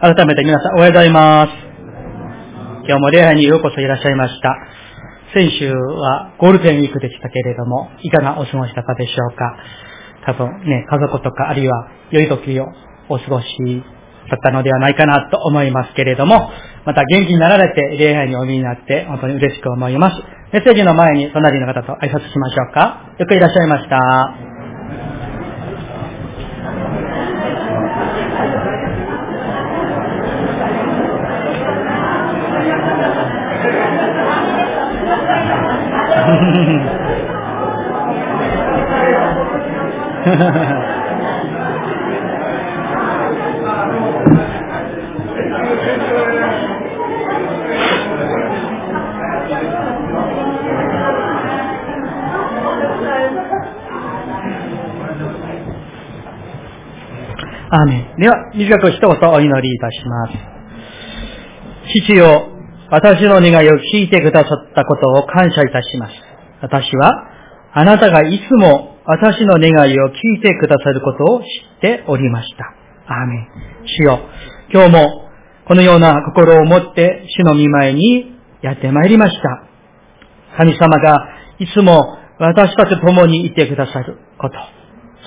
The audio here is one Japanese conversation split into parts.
改めて皆さんおはようございます。今日も礼拝にようこそいらっしゃいました。先週はゴールデンウィークでしたけれども、いかがお過ごしだったでしょうか。多分ね、家族とかあるいは良い時をお過ごしだったのではないかなと思いますけれども、また元気になられて礼拝にお見になって本当に嬉しく思います。メッセージの前に隣の方と挨拶しましょうか。よくいらっしゃいました。アーメン。では、短く一言お祈りいたします。父よ、私の願いを聞いてくださったことを感謝いたします。私は、あなたがいつも私の願いを聞いてくださることを知っておりました。アーメン。主よ、今日もこのような心を持って主の御前にやってまいりました。神様がいつも私たちと共にいてくださること、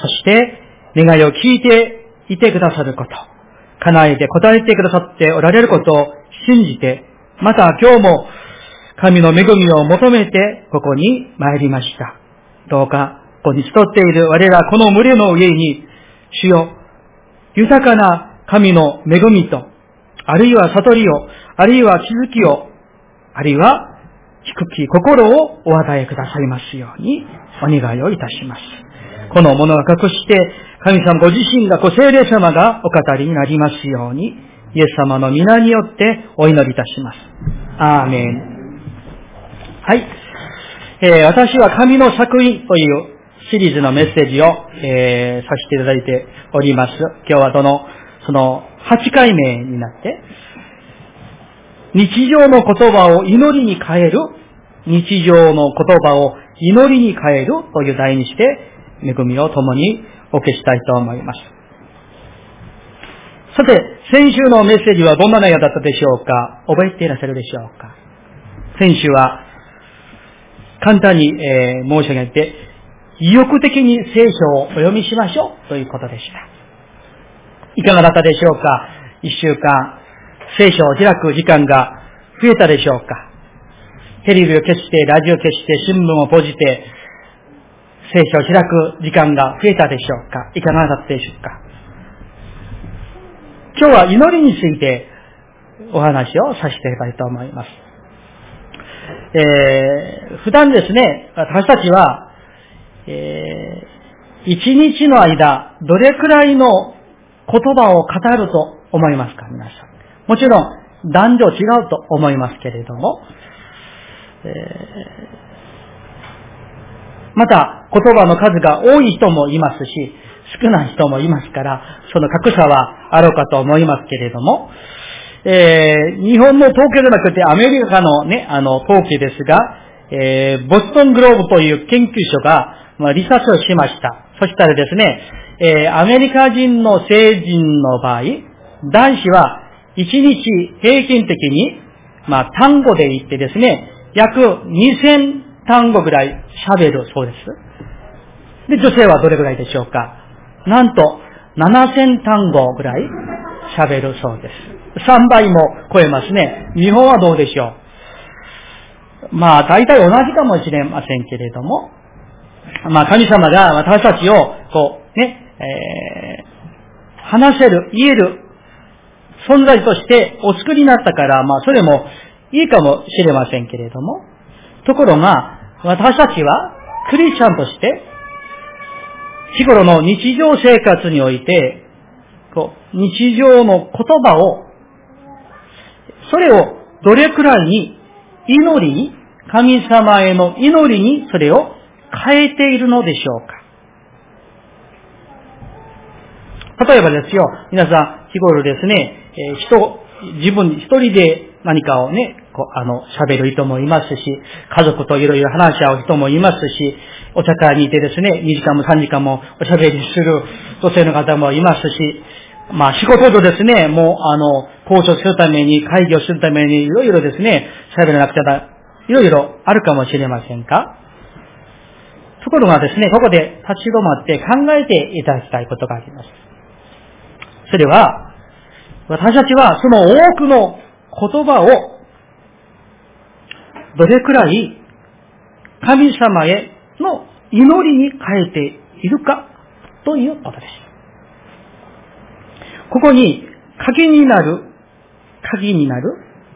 そして願いを聞いていてくださること、叶えて答えてくださっておられることを信じて、また今日も神の恵みを求めてここに参りました。どうか、ここに集っている我らこの群れの上に、主よ、豊かな神の恵みと、あるいは悟りを、あるいは気づきを、あるいは低き心をお与えくださいますようにお願いをいたします。このものが隠して、神様ご自身が、ご聖霊様がお語りになりますように、イエス様の皆によってお祈りいたします。アーメン。はい。えー、私は神の作品というシリーズのメッセージを、えー、させていただいております。今日はその、その8回目になって、日常の言葉を祈りに変える、日常の言葉を祈りに変えるという題にして、恵みを共にお消したいと思います。さて、先週のメッセージはどんな内容だったでしょうか？覚えていらっしゃるでしょうか？先週は、簡単に、えー、申し上げて、意欲的に聖書をお読みしましょうということでした。いかがだったでしょうか？一週間、聖書を開く時間が増えたでしょうか？テレビを消して、ラジオを消して、新聞を閉じて、聖書を開く時間が増えたでしょうか？いかがだったでしょうか？今日は祈りについてお話をさせていただきたいと思います。えー、普段ですね、私たちは、えー、一日の間、どれくらいの言葉を語ると思いますか皆さん。もちろん、男女違うと思いますけれども、えーまた、言葉の数が多い人もいますし、少ない人もいますから、その格差はあろうかと思いますけれども、えー、日本の統計でなくてアメリカのね、あの、統計ですが、えー、ボストングローブという研究所が、まあ、リサーチをしました。そしたらですね、えー、アメリカ人の成人の場合、男子は1日平均的に、まあ、単語で言ってですね、約2000単語ぐらい喋るそうです。で、女性はどれぐらいでしょうかなんと、7000単語ぐらい喋るそうです。3倍も超えますね。日本はどうでしょうまあ、大体同じかもしれませんけれども、まあ、神様が私たちを、こう、ね、えー、話せる、言える存在としてお作りになったから、まあ、それもいいかもしれませんけれども、ところが、私たちはクリスチャンとして、日頃の日常生活において、こう、日常の言葉を、それをどれくらいに祈りに、神様への祈りにそれを変えているのでしょうか？例えばですよ、皆さん日頃ですね、えー、人、自分一人で何かをね、こう、あの、喋る人もいますし、家族といろいろ話し合う人もいますし、お茶会にいてですね、2時間も3時間もおしゃべりする女性の方もいますし、まあ仕事とですね、もうあの、交渉するために、会議をするために、いろいろですね、喋らなくちゃいろいろあるかもしれませんか？ところがですね、ここで立ち止まって考えていただきたいことがあります。それは、私たちはその多くの言葉をどれくらい神様への祈りに変えているかということです。ここに鍵になる、鍵になる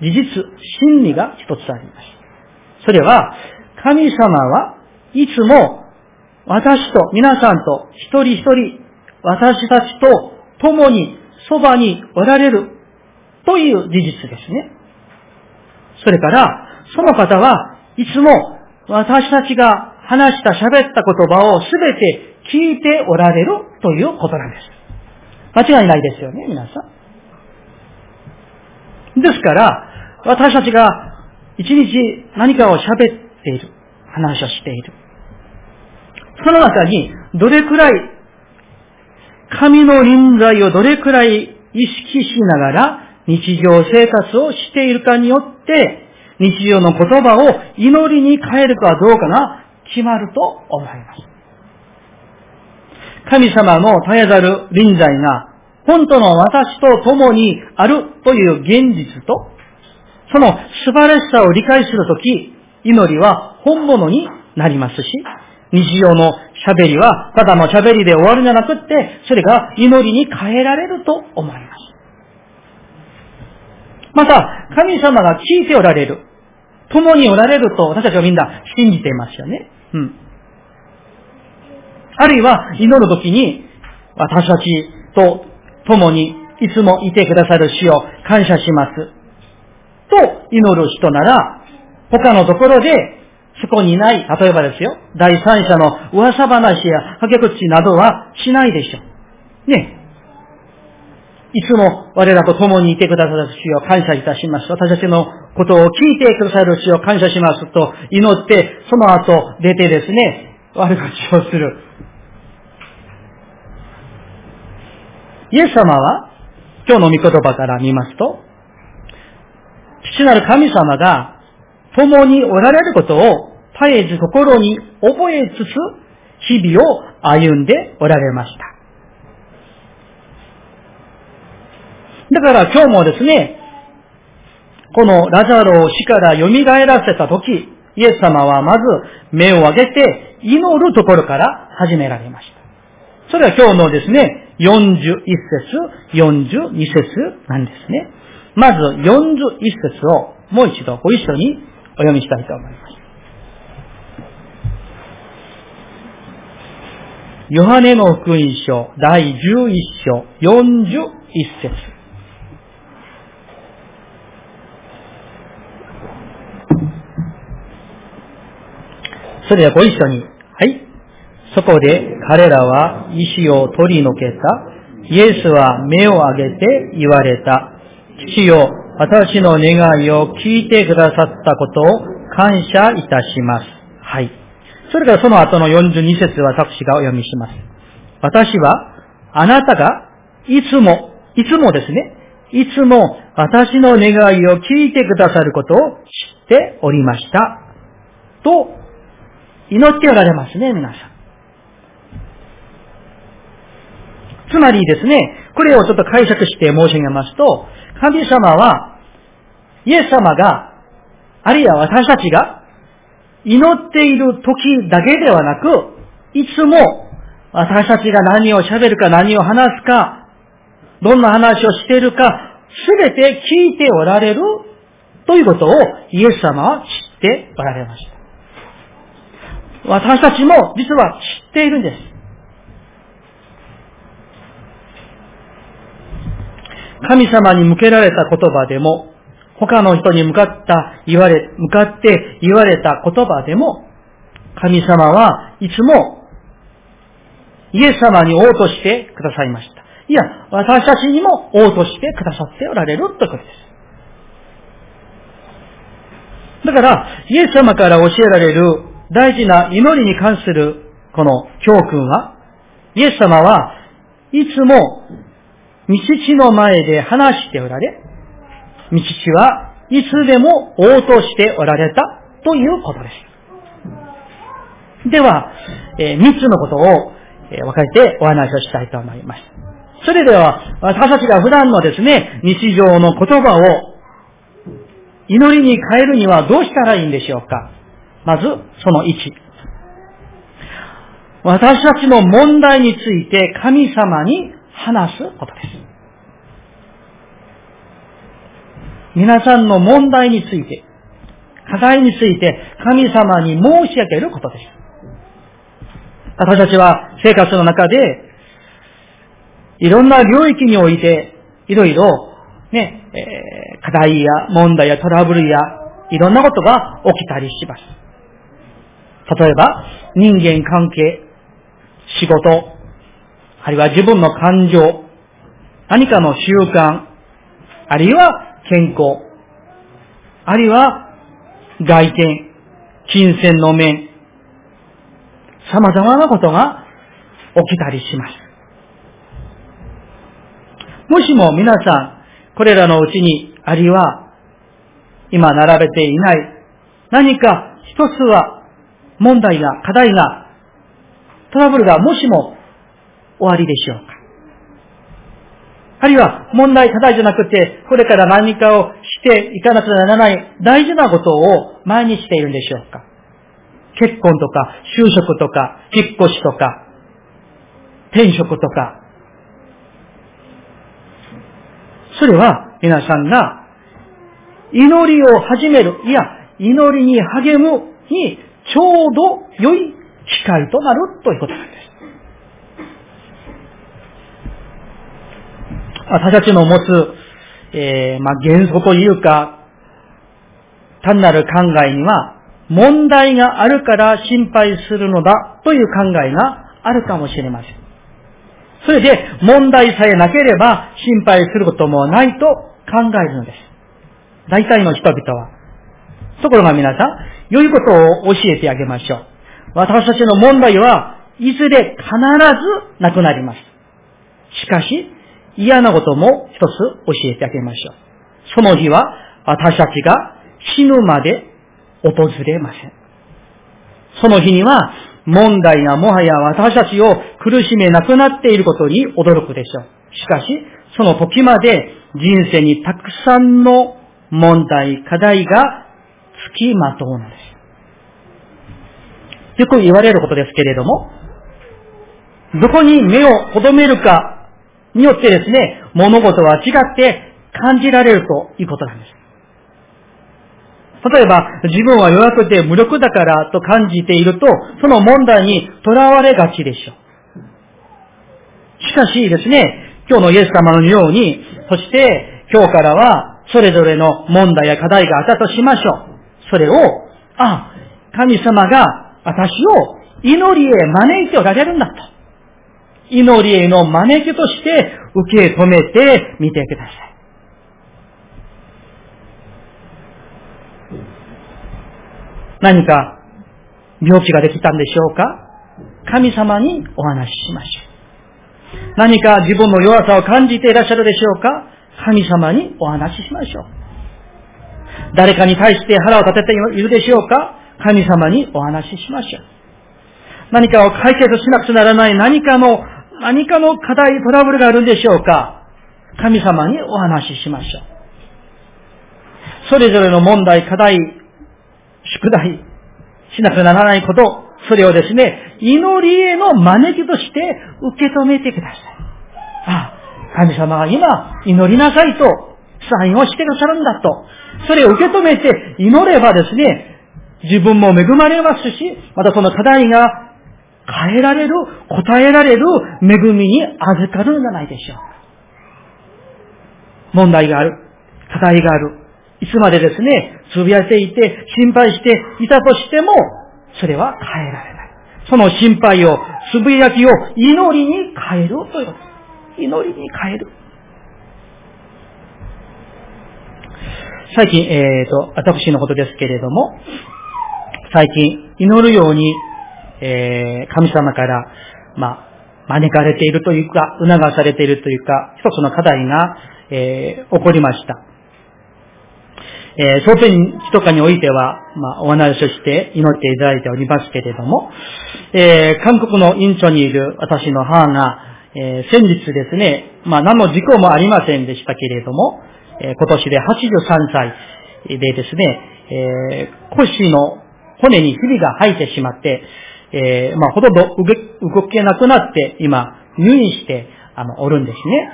事実、真理が一つあります。それは、神様はいつも私と皆さんと一人一人私たちと共にそばにおられるという事実ですね。それから、その方はいつも私たちが話した喋った言葉をすべて聞いておられるということなんです。間違いないですよね、皆さん。ですから、私たちが一日何かを喋っている、話をしている。その中に、どれくらい、神の臨在をどれくらい意識しながら日常生活をしているかによって、日常の言葉を祈りに変えるかどうかが決まると思います。神様の絶えざる臨在が本当の私と共にあるという現実と、その素晴らしさを理解するとき、祈りは本物になりますし、日常の喋りはただの喋りで終わるんじゃなくって、それが祈りに変えられると思います。また、神様が聞いておられる。共におられると私たちはみんな信じていますよね。うん。あるいは、祈るときに、私たちと共にいつもいてくださる死を感謝します。と祈る人なら、他のところでそこにない、例えばですよ、第三者の噂話や駆け口などはしないでしょう。ね。いつも我らと共にいてくださる主を感謝いたします。私たちのことを聞いてくださる主を感謝しますと祈って、その後出てですね、悪口をする。イエス様は、今日の御言葉から見ますと、父なる神様が共におられることを絶えず心に覚えつつ、日々を歩んでおられました。だから今日もですね、このラザロを死から蘇らせたとき、イエス様はまず目を上げて祈るところから始められました。それは今日のですね、41節、42節なんですね。まず41節をもう一度ご一緒にお読みしたいと思います。ヨハネの福音書第11章41節それではご一緒に。はい。そこで彼らは石を取り除けた。イエスは目を上げて言われた。父よ、私の願いを聞いてくださったことを感謝いたします。はい。それからその後の42節は私がお読みします。私は、あなたが、いつも、いつもですね、いつも私の願いを聞いてくださることを知っておりました。と、祈っておられますね、皆さん。つまりですね、これをちょっと解釈して申し上げますと、神様は、イエス様が、あるいは私たちが、祈っている時だけではなく、いつも私たちが何を喋るか何を話すか、どんな話をしているか、すべて聞いておられるということをイエス様は知っておられました。私たちも実は知っているんです。神様に向けられた言葉でも、他の人に向かった言われ、向かって言われた言葉でも、神様はいつもイエス様に応としてくださいました。いや、私たちにも応としてくださっておられるということです。だから、イエス様から教えられる大事な祈りに関するこの教訓は、イエス様はいつも道地の前で話しておられ、道地はいつでも応答しておられたということです。では、えー、3つのことを、えー、分かれてお話をしたいと思います。それでは、私たちが普段のですね、日常の言葉を祈りに変えるにはどうしたらいいんでしょうかまず、その1。私たちの問題について神様に話すことです。皆さんの問題について、課題について神様に申し上げることです。私たちは生活の中で、いろんな領域において、いろいろ、ね、えー、課題や問題やトラブルや、いろんなことが起きたりします。例えば、人間関係、仕事、あるいは自分の感情、何かの習慣、あるいは健康、あるいは外見、金銭の面、様々なことが起きたりします。もしも皆さん、これらのうちに、あるいは、今並べていない、何か一つは問題が、課題が、トラブルがもしも終わりでしょうかあるいは問題、課題じゃなくて、これから何かをしていかなくてはならない大事なことを前にしているんでしょうか結婚とか、就職とか、引っ越しとか、転職とか。それは皆さんが祈りを始める、いや、祈りに励むにちょうど良い機会となるということなんです。私たちの持つ、えー、まあ、原則というか、単なる考えには、問題があるから心配するのだという考えがあるかもしれません。それで、問題さえなければ心配することもないと考えるのです。大体の人々は。ところが皆さん、良いことを教えてあげましょう。私たちの問題はいずれ必ずなくなります。しかし、嫌なことも一つ教えてあげましょう。その日は私たちが死ぬまで訪れません。その日には問題がもはや私たちを苦しめなくなっていることに驚くでしょう。しかし、その時まで人生にたくさんの問題、課題が付きまとうのです。よく言われることですけれども、どこに目を留めるかによってですね、物事は違って感じられるということなんです。例えば、自分は弱くて無力だからと感じていると、その問題にとらわれがちでしょう。しかしですね、今日のイエス様のように、そして今日からはそれぞれの問題や課題があったとしましょう。それを、あ、神様が私を祈りへ招いておられるんだと。祈りへの招きとして受け止めてみてください。何か病気ができたんでしょうか？神様にお話ししましょう。何か自分の弱さを感じていらっしゃるでしょうか？神様にお話ししましょう。誰かに対して腹を立てているでしょうか？神様にお話ししましょう。何かを解決しなくちゃならない何かの何かの課題、トラブルがあるんでしょうか？神様にお話ししましょう。それぞれの問題、課題、宿題、しなくならないこと、それをですね、祈りへの招きとして受け止めてください。ああ、神様が今、祈りなさいと、サインをしてくださるんだと。それを受け止めて祈ればですね、自分も恵まれますし、またその課題が変えられる、答えられる恵みに預かるんじゃないでしょうか。問題がある、課題がある、いつまでですね、つぶやいていて、心配していたとしても、それは変えられない。その心配を、つぶやきを祈りに変えるということです。祈りに変える。最近、えっ、ー、と、私のことですけれども、最近、祈るようにえー、神様から、まあ、招かれているというか、促されているというか、一つの課題が、えー、起こりました。えー、商店地とかにおいては、まあ、お話をして祈っていただいておりますけれども、えー、韓国の院長にいる私の母が、えー、先日ですね、まあ、何の事故もありませんでしたけれども、えー、今年で83歳でですね、えー、腰の骨にひびが入ってしまって、えー、まあ、ほとんど動けなくなって、今、入院して、あの、おるんですね。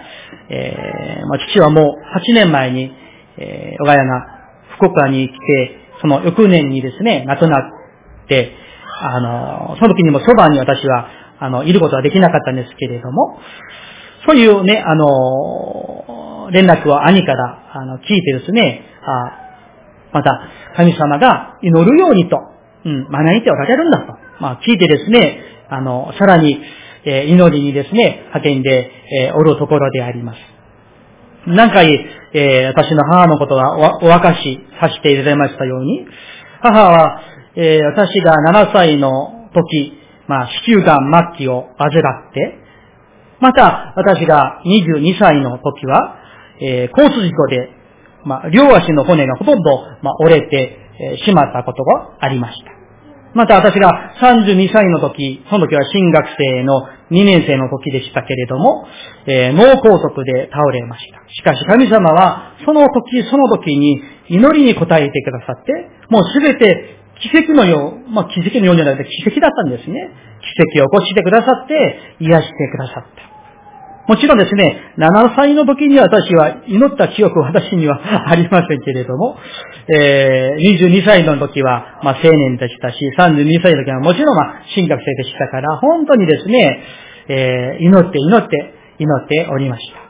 えー、まあ、父はもう8年前に、えー、我が家が福岡に来て、その翌年にですね、亡くなって、あの、その時にもそばに私は、あの、いることはできなかったんですけれども、そういうね、あの、連絡を兄から、あの、聞いてですね、あまた、神様が祈るようにと、うん、招いておられるんだと、まあ、聞いてですね、あの、さらに、えー、祈りにですね、派遣で、えー、おるところであります。何回、えー、私の母のことがお明かしさせていただきましたように、母は、えー、私が7歳の時、まあ、子宮がん末期を患って、また、私が22歳の時は、えー、交通事故で、まあ、両足の骨がほとんど、まあ、折れて、えー、しまったことがありました。また私が32歳の時、その時は新学生の2年生の時でしたけれども、えー、脳梗塞で倒れました。しかし神様は、その時その時に祈りに応えてくださって、もうすべて奇跡のよう、まあ奇跡のようじゃなくて奇跡だったんですね。奇跡を起こしてくださって、癒してくださった。もちろんですね、7歳の時に私は祈った記憶は私にはありませんけれども、えー、22歳の時は、まあ、青年でしたし、32歳の時はもちろん、まあ、進学生でしたから、本当にですね、えー、祈って祈って祈っておりました。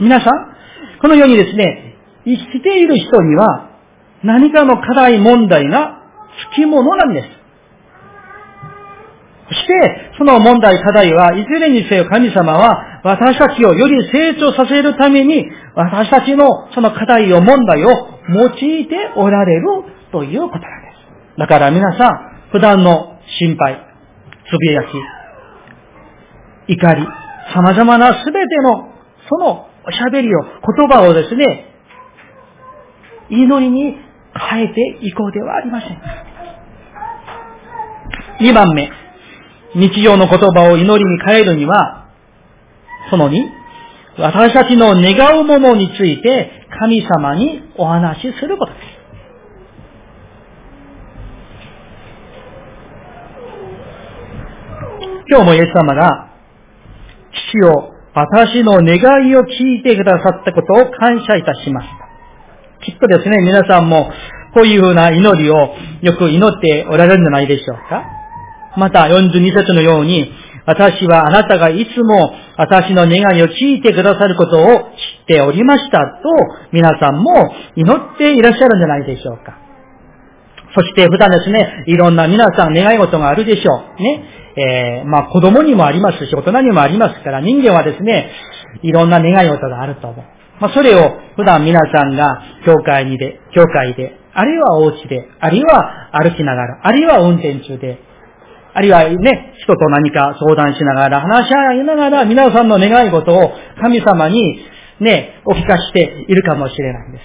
皆さん、このようにですね、生きている人には何かの課題問題がつきものなんです。そして、その問題、課題は、いずれにせよ神様は、私たちをより成長させるために、私たちのその課題を、問題を用いておられるということなんです。だから皆さん、普段の心配、つぶやき、怒り、様々なすべての、そのおしゃべりを、言葉をですね、祈りに変えていこうではありません。2番目。日常の言葉を祈りに変えるには、その2、私たちの願うものについて神様にお話しすることです。今日もイエス様が、父よ、私の願いを聞いてくださったことを感謝いたします。きっとですね、皆さんもこういうふうな祈りをよく祈っておられるんじゃないでしょうかまた42節のように、私はあなたがいつも私の願いを聞いてくださることを知っておりましたと皆さんも祈っていらっしゃるんじゃないでしょうか。そして普段ですね、いろんな皆さん願い事があるでしょう。ね。えー、まあ子供にもありますし、大人にもありますから、人間はですね、いろんな願い事があると思う。まあそれを普段皆さんが教会にで、教会で、あるいはお家で、あるいは歩きながら、あるいは運転中で、あるいはね、人と何か相談しながら、話し合いながら、皆さんの願い事を神様にね、お聞かしているかもしれないんです。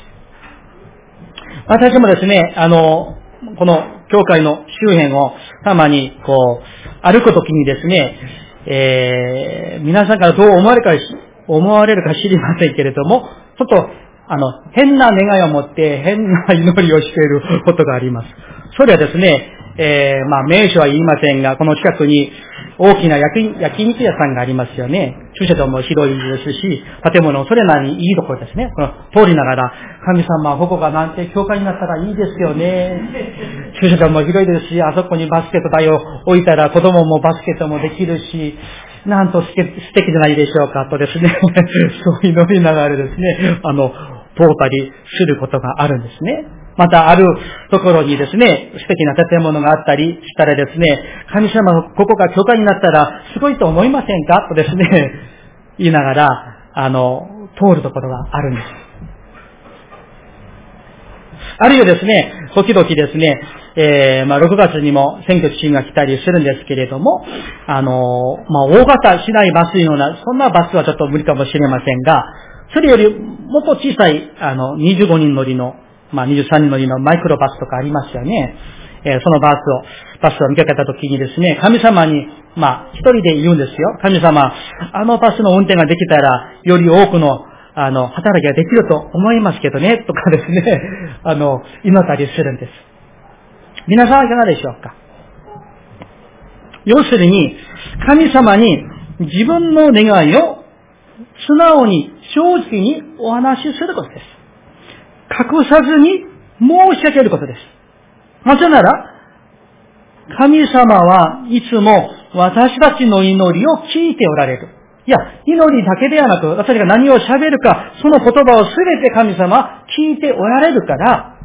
私もですね、あの、この教会の周辺をたまにこう、歩くときにですね、えー、皆さんからどう思われるか、思われるか知りませんけれども、ちょっと、あの、変な願いを持って変な祈りをしていることがあります。それはですね、えー、まあ、名所は言いませんが、この近くに大きな焼焼肉屋さんがありますよね。駐車場も広いですし、建物それなりにいいところですね。この通りながら、神様、ここがなんて教会になったらいいですよね。駐車場も広いですし、あそこにバスケット台を置いたら子供もバスケットもできるし、なんと素敵じゃないでしょうかとですね、そう祈りながらですね、あの、通ったりすることがあるんですね。またあるところにですね、素敵な建物があったりしたらですね、神様、ここが教会になったらすごいと思いませんか？とですね、言いながら、あの、通るところがあるんです。あるいはですね、時々ですね、えー、まあ、6月にも選挙地が来たりするんですけれども、あのまあ、大型しないバスのような、そんなバスはちょっと無理かもしれませんが、それよりもっと小さい、あの、25人乗りの、まあ、23人乗りのマイクロバスとかありますよね。え、そのバスを、バスを見かけたときにですね、神様に、まあ、一人で言うんですよ。神様、あのバスの運転ができたら、より多くの、あの、働きができると思いますけどね、とかですね、あの、祈ったりするんです。皆さんはいかがでしょうか？要するに、神様に自分の願いを素直に、正直にお話しすることです。隠さずに申し上げることです。なぜなら、神様はいつも私たちの祈りを聞いておられる。いや、祈りだけではなく、私が何を喋るか、その言葉をすべて神様聞いておられるから、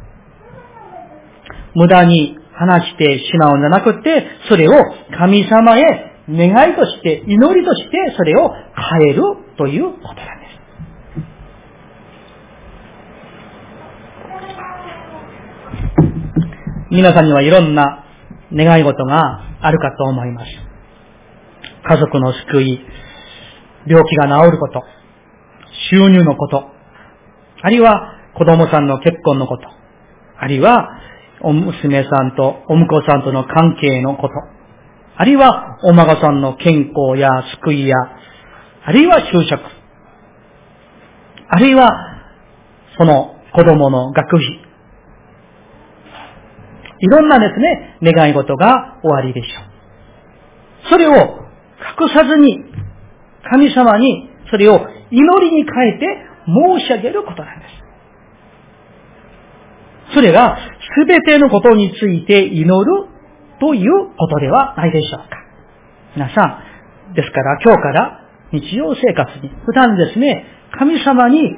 無駄に話してしまうんじゃなくて、それを神様へ願いとして、祈りとして、それを変えるということなんです。皆さんにはいろんな願い事があるかと思います。家族の救い、病気が治ること、収入のこと、あるいは子供さんの結婚のこと、あるいはお娘さんとお婿さんとの関係のこと、あるいはお孫さんの健康や救いや、あるいは就職、あるいはその子供の学費、いろんなですね、願い事が終わりでしょう。それを隠さずに、神様にそれを祈りに変えて申し上げることなんです。それが全てのことについて祈るということではないでしょうか。皆さん、ですから今日から日常生活に普段ですね、神様に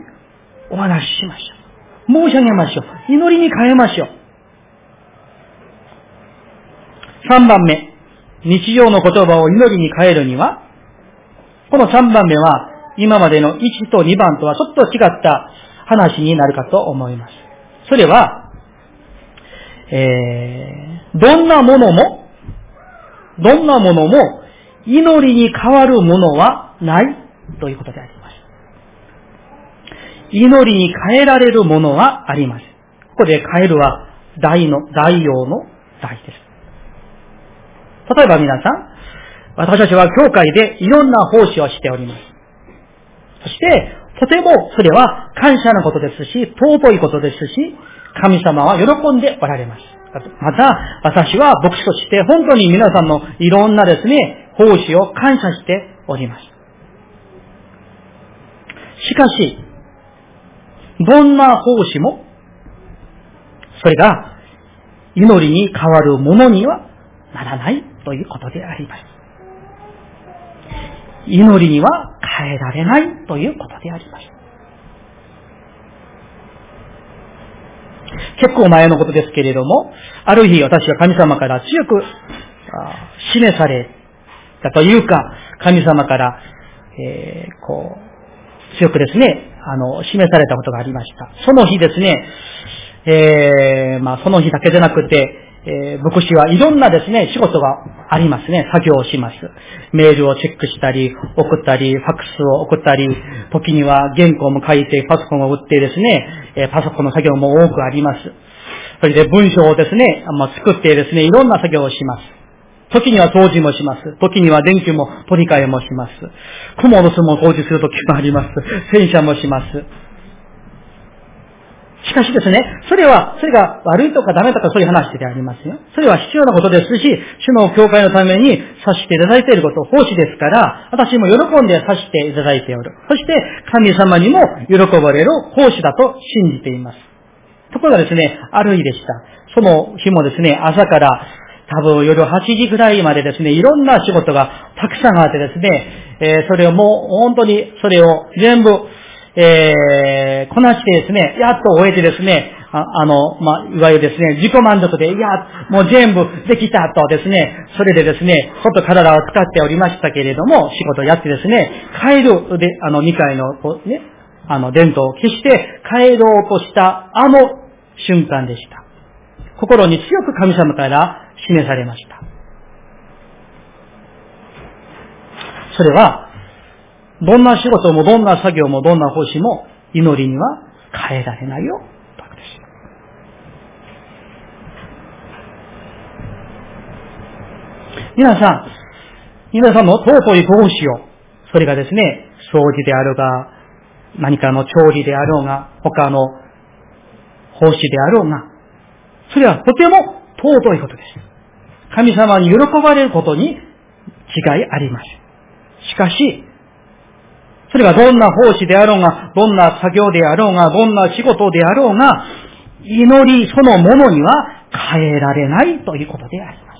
お話ししましょう。申し上げましょう。祈りに変えましょう。3番目、日常の言葉を祈りに変えるには、この3番目は今までの1と2番とはちょっと違った話になるかと思います。それは、えー、どんなものも、どんなものも、祈りに変わるものはないということであります。祈りに変えられるものはあります。ここで変えるは大の、大用の大です。例えば皆さん、私たちは教会でいろんな奉仕をしております。そして、とてもそれは感謝のことですし、尊いことですし、神様は喜んでおられます。また、私は牧師として本当に皆さんのいろんなですね、奉仕を感謝しております。しかし、どんな奉仕も、それが祈りに変わるものにはならないということであります。祈りには変えられないということであります。結構前のことですけれども、ある日私は神様から強く示されたというか、神様から、えー、こう、強くですね、あの、示されたことがありました。その日ですね、えー、まあその日だけでなくて、えー、牧師はいろんなですね、仕事がありますね。作業をします。メールをチェックしたり、送ったり、ファックスを送ったり、時には原稿も書いて、パソコンを打ってですね、えー、パソコンの作業も多くあります。それで文章をですね、まあ、作ってですね、いろんな作業をします。時には掃除もします。時には電気も取り替えもします。雲の巣も掃除する時もあります。洗車もします。しかしですね、それは、それが悪いとかダメとかそういう話でありますよ。それは必要なことですし、主の教会のためにさしていただいていること、奉仕ですから、私も喜んでさしていただいておる。そして、神様にも喜ばれる奉仕だと信じています。ところがですね、ある日でした。その日もですね、朝から多分夜8時ぐらいまでですね、いろんな仕事がたくさんあってですね、えー、それをもう本当にそれを全部えー、こなしてですね、やっと終えてですね、ああの、まあ、いわゆるですね、自己満足で、いや、もう全部できたとですね、それでですね、ちょっと体を使っておりましたけれども、仕事をやってですね、帰る、で、あの、2階の、こうね、あの、伝統を消して帰ろうとした、あの瞬間でした。心に強く神様から示されました。それは、どんな仕事もどんな作業もどんな奉仕も祈りには変えられないよ。うです。皆さん、皆さんの尊い奉仕を、それがですね、掃除であるが、何かの調理であろうが、他の奉仕であろうが、それはとても尊いことです。神様に喜ばれることに違いありません。しかし、それがどんな奉仕であろうが、どんな作業であろうが、どんな仕事であろうが、祈りそのものには変えられないということでありま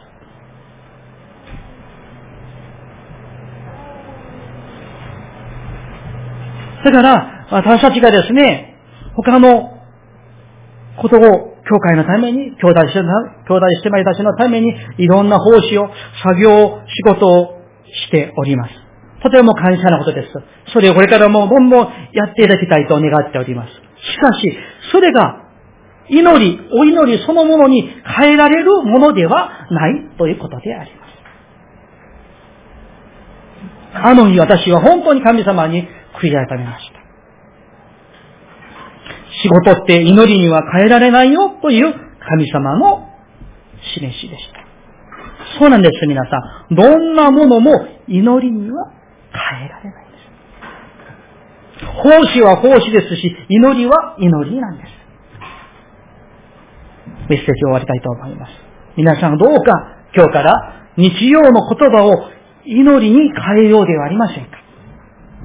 す。だから、私たちがですね、他のことを教会のために、兄弟兄弟姉妹たちのために、いろんな奉仕を、作業、仕事をしております。とても感謝なことです。それをこれからもどんどんやっていただきたいと願っております。しかし、それが祈り、お祈りそのものに変えられるものではないということであります。あの日私は本当に神様に悔い改めました。仕事って祈りには変えられないよという神様の示しでした。そうなんです、皆さん。どんなものも祈りには変えられないんです。奉仕は奉仕ですし、祈りは祈りなんです。メッセージを終わりたいと思います。皆さんどうか今日から日曜の言葉を祈りに変えようではありませんか。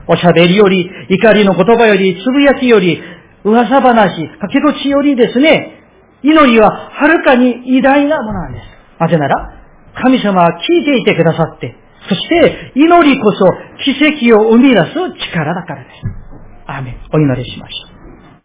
おしゃべりより、怒りの言葉より、つぶやきより、噂話、かけろちよりですね、祈りははるかに偉大なものなんです。なぜなら、神様は聞いていてくださって、そして祈りこそ奇跡を生み出す力だからです。アーメン。お祈りしましょう。